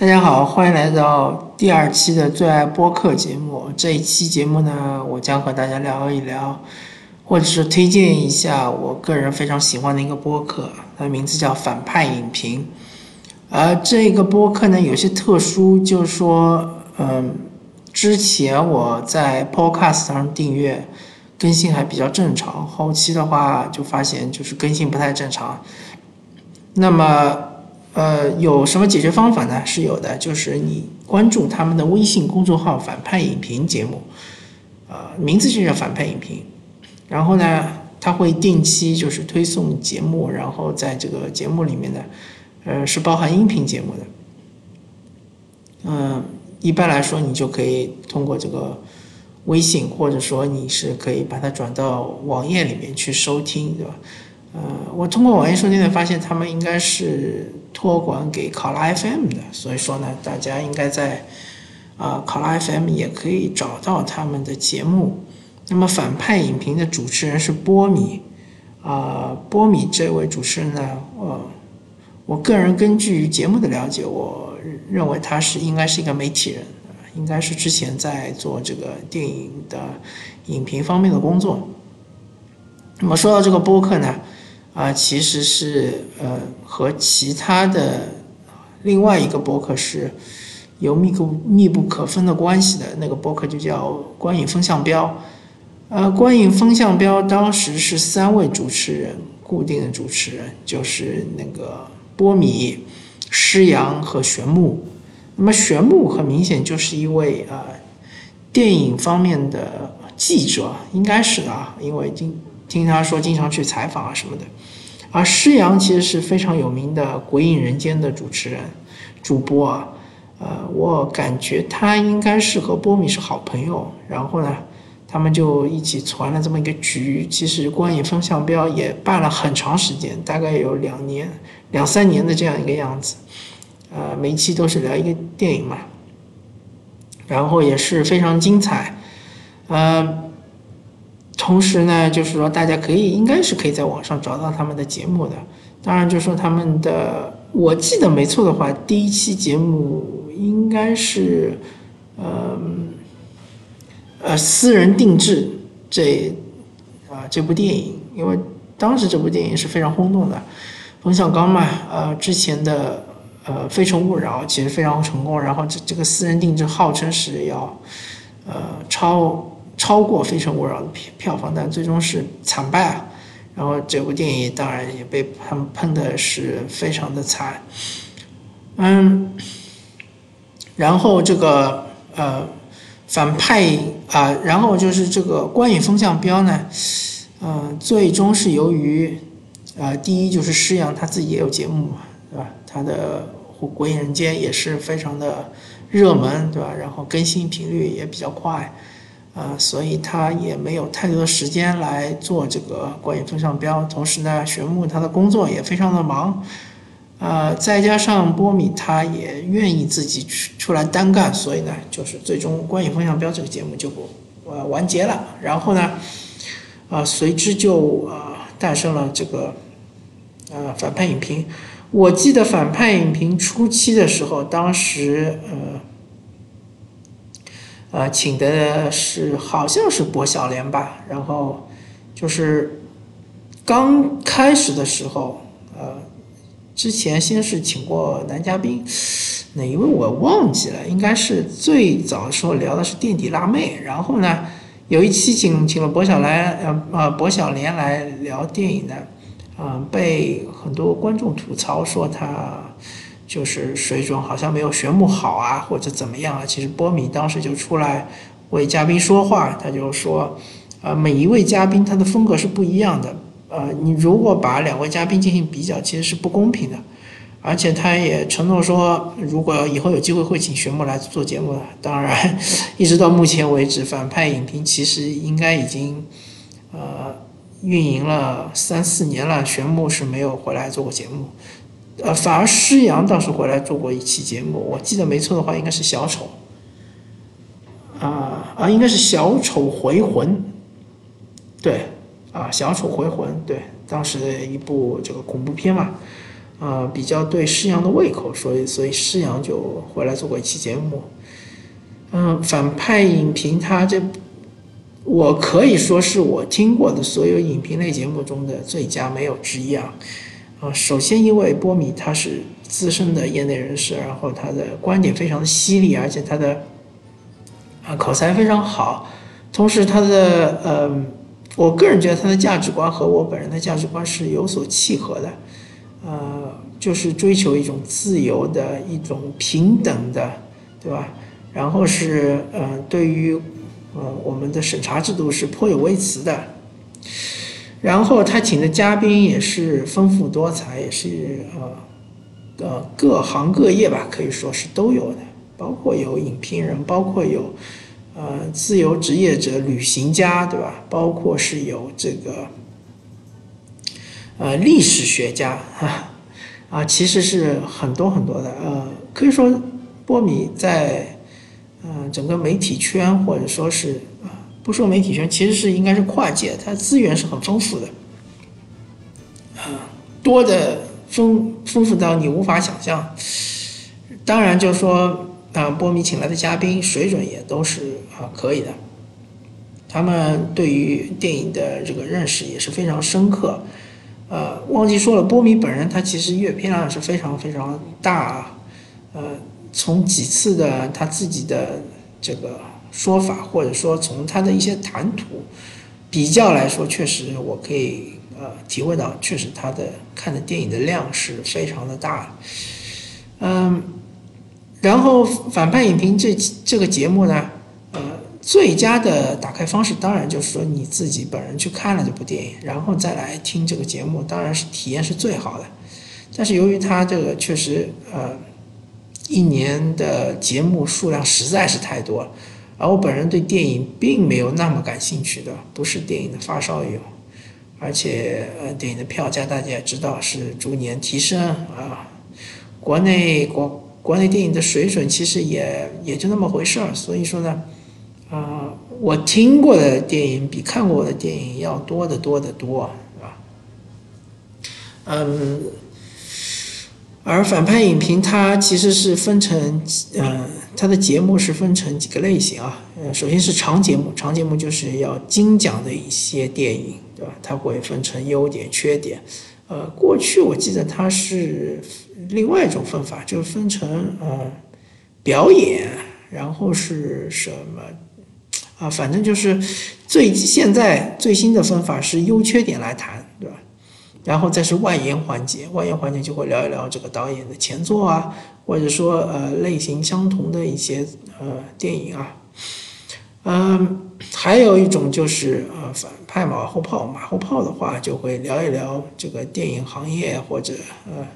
大家好，欢迎来到第二期的最爱播客节目。这一期节目呢，我将和大家聊一聊，或者是推荐一下我个人非常喜欢的一个播客，它的名字叫反派影评。而这个播客呢，有些特殊，就是说，嗯，之前我在 Podcast 上订阅，更新还比较正常，后期的话就发现就是更新不太正常。那么。呃，有什么解决方法呢？是有的，就是你关注他们的微信公众号“反派影评”节目，呃，名字就叫“反派影评”。然后呢，他会定期就是推送节目，然后在这个节目里面呢，呃，是包含音频节目的。嗯，一般来说，你就可以通过这个微信，或者说你是可以把它转到网页里面去收听，对吧？呃，我通过网页收听的，发现他们应该是托管给考拉 FM 的，所以说呢，大家应该在啊考拉 FM 也可以找到他们的节目。那么反派影评的主持人是波米，啊，波米这位主持人呢，呃，我个人根据节目的了解，我认为他是应该是一个媒体人，应该是之前在做这个电影的影评方面的工作。那么说到这个播客呢？啊，其实是呃和其他的另外一个博客是有密不密不可分的关系的。那个博客就叫观影风向标。呃，观影风向标当时是三位主持人，固定的主持人就是那个波米、施洋和玄牧。那么玄牧很明显就是一位啊电影方面的记者，应该是的啊，因为经。听他说，经常去采访啊什么的，而施洋其实是非常有名的《鬼影人间》的主持人、主播啊，呃，我感觉他应该是和波米是好朋友，然后呢，他们就一起传了这么一个局。其实观影风向标也办了很长时间，大概有两年、两三年的这样一个样子，呃，每一期都是聊一个电影嘛，然后也是非常精彩，呃。同时呢，就是说大家可以应该是可以在网上找到他们的节目的。当然，就是说他们的，我记得没错的话，第一期节目应该是，呃，呃，私人定制这啊这部电影，因为当时这部电影是非常轰动的。冯小刚嘛，呃，之前的呃《非诚勿扰》其实非常成功，然后这这个私人定制号称是要呃超。超过《非诚勿扰》的票票房，但最终是惨败啊。然后这部电影当然也被他们喷的是非常的惨。嗯，然后这个呃反派啊，然后就是这个观影风向标呢，嗯，最终是由于呃第一就是施洋他自己也有节目嘛，对吧？他的《鬼影人间》也是非常的热门，对吧？然后更新频率也比较快。啊，所以他也没有太多的时间来做这个观影风向标。同时呢，玄牧他的工作也非常的忙，呃，再加上波米他也愿意自己出出来单干，所以呢，就是最终观影风向标这个节目就呃完结了。然后呢，啊，随之就呃诞生了这个呃反派影评。我记得反派影评初期的时候，当时呃。呃，请的是好像是薄晓莲吧，然后就是刚开始的时候，呃，之前先是请过男嘉宾，哪一位我忘记了，应该是最早的时候聊的是垫底辣妹，然后呢，有一期请请了薄晓莲，呃呃薄晓莲来聊电影呢，啊，被很多观众吐槽说他。就是水准好像没有玄牧好啊，或者怎么样啊？其实波米当时就出来为嘉宾说话，他就说，呃，每一位嘉宾他的风格是不一样的，呃，你如果把两位嘉宾进行比较，其实是不公平的。而且他也承诺说，如果以后有机会会请玄牧来做节目的。当然，一直到目前为止，反派影评其实应该已经呃运营了三四年了，玄牧是没有回来做过节目。呃，反而施洋倒是回来做过一期节目，我记得没错的话，应该是小丑，啊啊，应该是小丑回魂，对，啊，小丑回魂，对，当时的一部这个恐怖片嘛，啊，比较对施洋的胃口，所以所以施洋就回来做过一期节目。嗯，反派影评他这，我可以说是我听过的所有影评类节目中的最佳，没有之一啊。啊，首先因为波米他是资深的业内人士，然后他的观点非常的犀利，而且他的啊口才非常好，同时他的呃，我个人觉得他的价值观和我本人的价值观是有所契合的。呃，就是追求一种自由的一种平等的，对吧？然后是呃，对于呃我们的审查制度是颇有微词的。然后他请的嘉宾也是丰富多彩，也是呃呃各行各业吧，可以说是都有的，包括有影评人，包括有呃自由职业者、旅行家，对吧？包括是有这个。呃，历史学家啊，啊，其实是很多很多的。呃，可以说波米在呃整个媒体圈，或者说是，不说媒体圈，其实是应该是跨界，它资源是很丰富的，啊，多的丰丰富到你无法想象。当然，就说啊，波米请来的嘉宾水准也都是啊可以的，他们对于电影的这个认识也是非常深刻。呃，忘记说了，波米本人他其实阅片量是非常非常大，呃，从几次的他自己的这个说法，或者说从他的一些谈吐比较来说，确实我可以呃体会到，确实他的看的电影的量是非常的大，嗯，然后反派影评这这个节目呢，呃。最佳的打开方式，当然就是说你自己本人去看了这部电影，然后再来听这个节目，当然是体验是最好的。但是由于它这个确实呃一年的节目数量实在是太多了，而我本人对电影并没有那么感兴趣的，不是电影的发烧友，而且呃电影的票价大家也知道是逐年提升啊，国内国国内电影的水准其实也也就那么回事儿，所以说呢。啊，我听过的电影比看过的电影要多得多得多，是吧？嗯，而反派影评它其实是分成，嗯，它的节目是分成几个类型啊。呃，首先是长节目，长节目就是要精讲的一些电影，对吧？它会分成优点、缺点。呃，过去我记得它是另外一种分法，就是分成呃表演，然后是什么？啊，反正就是最现在最新的分法是优缺点来谈，然后再是外延环节，外延环节就会聊一聊这个导演的前作啊，或者说呃类型相同的一些呃电影啊。嗯，还有一种就是呃反派马后炮，马后炮的话就会聊一聊这个电影行业或者呃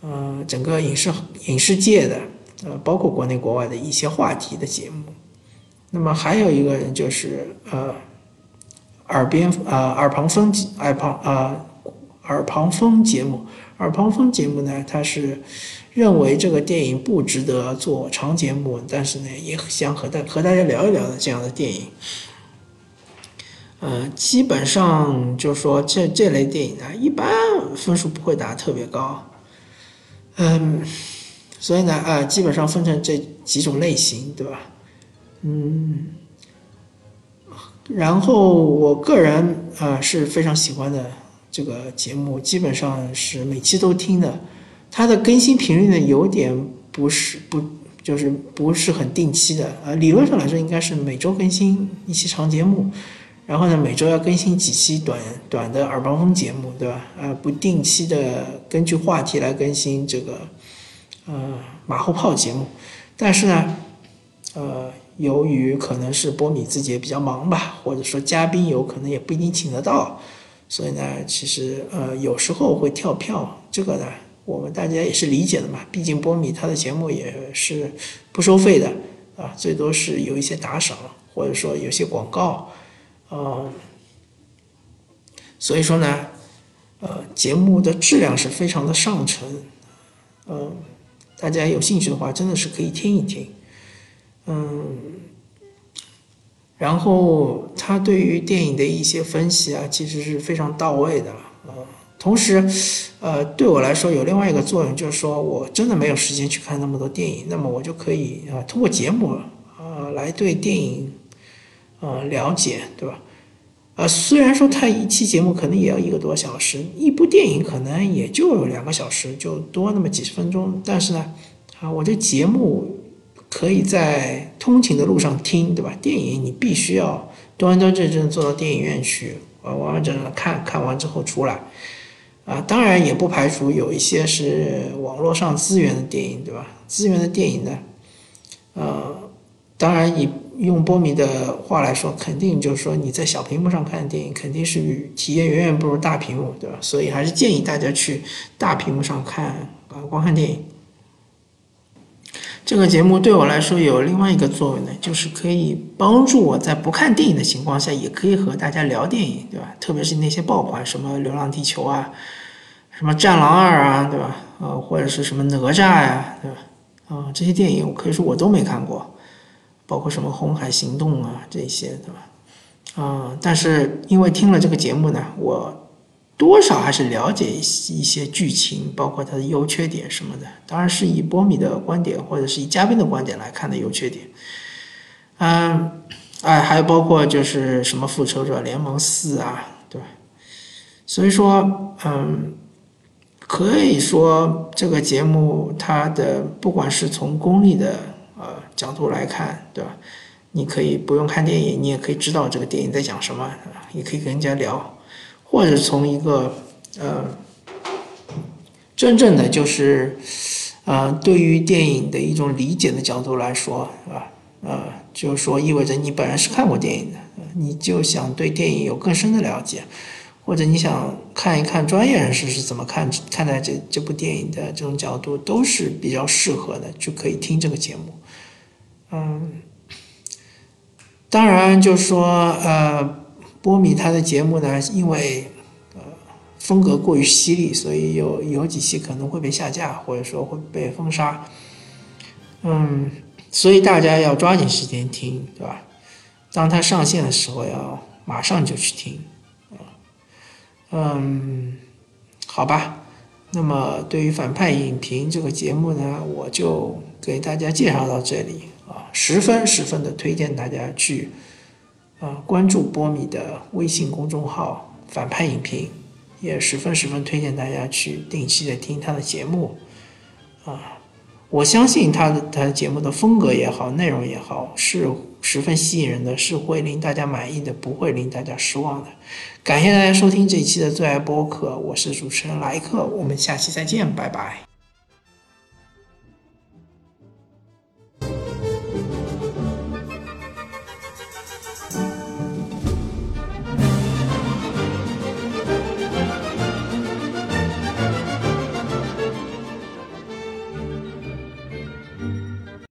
呃整个影视影视界的呃包括国内国外的一些话题的节目。那么还有一个人就是呃，耳边啊耳旁风耳旁啊耳旁风节目，耳旁风节目呢，他是认为这个电影不值得做长节目，但是呢，也想和大和大家聊一聊的这样的电影。呃，基本上就是说这这类电影呢，一般分数不会打特别高。嗯，所以呢，啊，基本上分成这几种类型，对吧？嗯，然后我个人啊是非常喜欢的这个节目，基本上是每期都听的。它的更新频率呢有点不是不就是不是很定期的啊，理论上来说应该是每周更新一期长节目，然后呢每周要更新几期短短的耳旁风节目，对吧？啊，不定期的根据话题来更新这个呃马后炮节目，但是呢，呃。由于可能是波米自己也比较忙吧，或者说嘉宾有可能也不一定请得到，所以呢，其实呃有时候会跳票，这个呢我们大家也是理解的嘛。毕竟波米他的节目也是不收费的啊，最多是有一些打赏或者说有些广告，呃，所以说呢，呃节目的质量是非常的上乘，嗯，大家有兴趣的话真的是可以听一听。嗯，然后他对于电影的一些分析啊，其实是非常到位的啊。同时，呃，对我来说有另外一个作用，就是说我真的没有时间去看那么多电影，那么我就可以啊通过节目啊来对电影呃了解，对吧？呃，虽然说它一期节目可能也要一个多小时，一部电影可能也就两个小时，就多那么几十分钟。但是呢，啊，我这节目可以在通勤的路上听，对吧？电影你必须要端端正正坐到电影院去，完完完整整的看看完之后出来。啊，当然也不排除有一些是网络上资源的电影，对吧？资源的电影呢，呃，当然以。用波米的话来说，肯定就是说你在小屏幕上看电影，肯定是体验远远不如大屏幕，对吧？所以还是建议大家去大屏幕上看啊，观看电影。这个节目对我来说有另外一个作用呢，就是可以帮助我在不看电影的情况下，也可以和大家聊电影，对吧？特别是那些爆款，什么《流浪地球》啊，什么《战狼二》啊，对吧？呃，或者是什么哪吒呀，对吧？啊，这些电影可以说我都没看过。包括什么《红海行动》啊，这些对吧？啊，但是因为听了这个节目呢，我多少还是了解一些剧情，包括它的优缺点什么的。当然是以波米的观点或者是以嘉宾的观点来看的优缺点。嗯，哎，还有包括就是什么《复仇者联盟四》啊，对？所以说，嗯，可以说这个节目它的不管是从功利的。呃，角度来看，对吧？你可以不用看电影，你也可以知道这个电影在讲什么，也可以跟人家聊，或者从一个呃，真正的就是，呃，对于电影的一种理解的角度来说，是吧？呃，就是说意味着你本人是看过电影的，你就想对电影有更深的了解，或者你想看一看专业人士是怎么看看待这这部电影的这种角度，都是比较适合的，就可以听这个节目。嗯，当然，就是说，呃，波米他的节目呢，因为呃风格过于犀利，所以有有几期可能会被下架，或者说会被封杀。嗯，所以大家要抓紧时间听，对吧？当他上线的时候，要马上就去听。嗯，好吧。那么，对于反派影评这个节目呢，我就给大家介绍到这里。啊，十分十分的推荐大家去，啊，关注波米的微信公众号“反派影评”，也十分十分推荐大家去定期的听他的节目，啊，我相信他的他的节目的风格也好，内容也好，是十分吸引人的，是会令大家满意的，不会令大家失望的。感谢大家收听这一期的最爱播客，我是主持人莱克，我们下期再见，拜拜。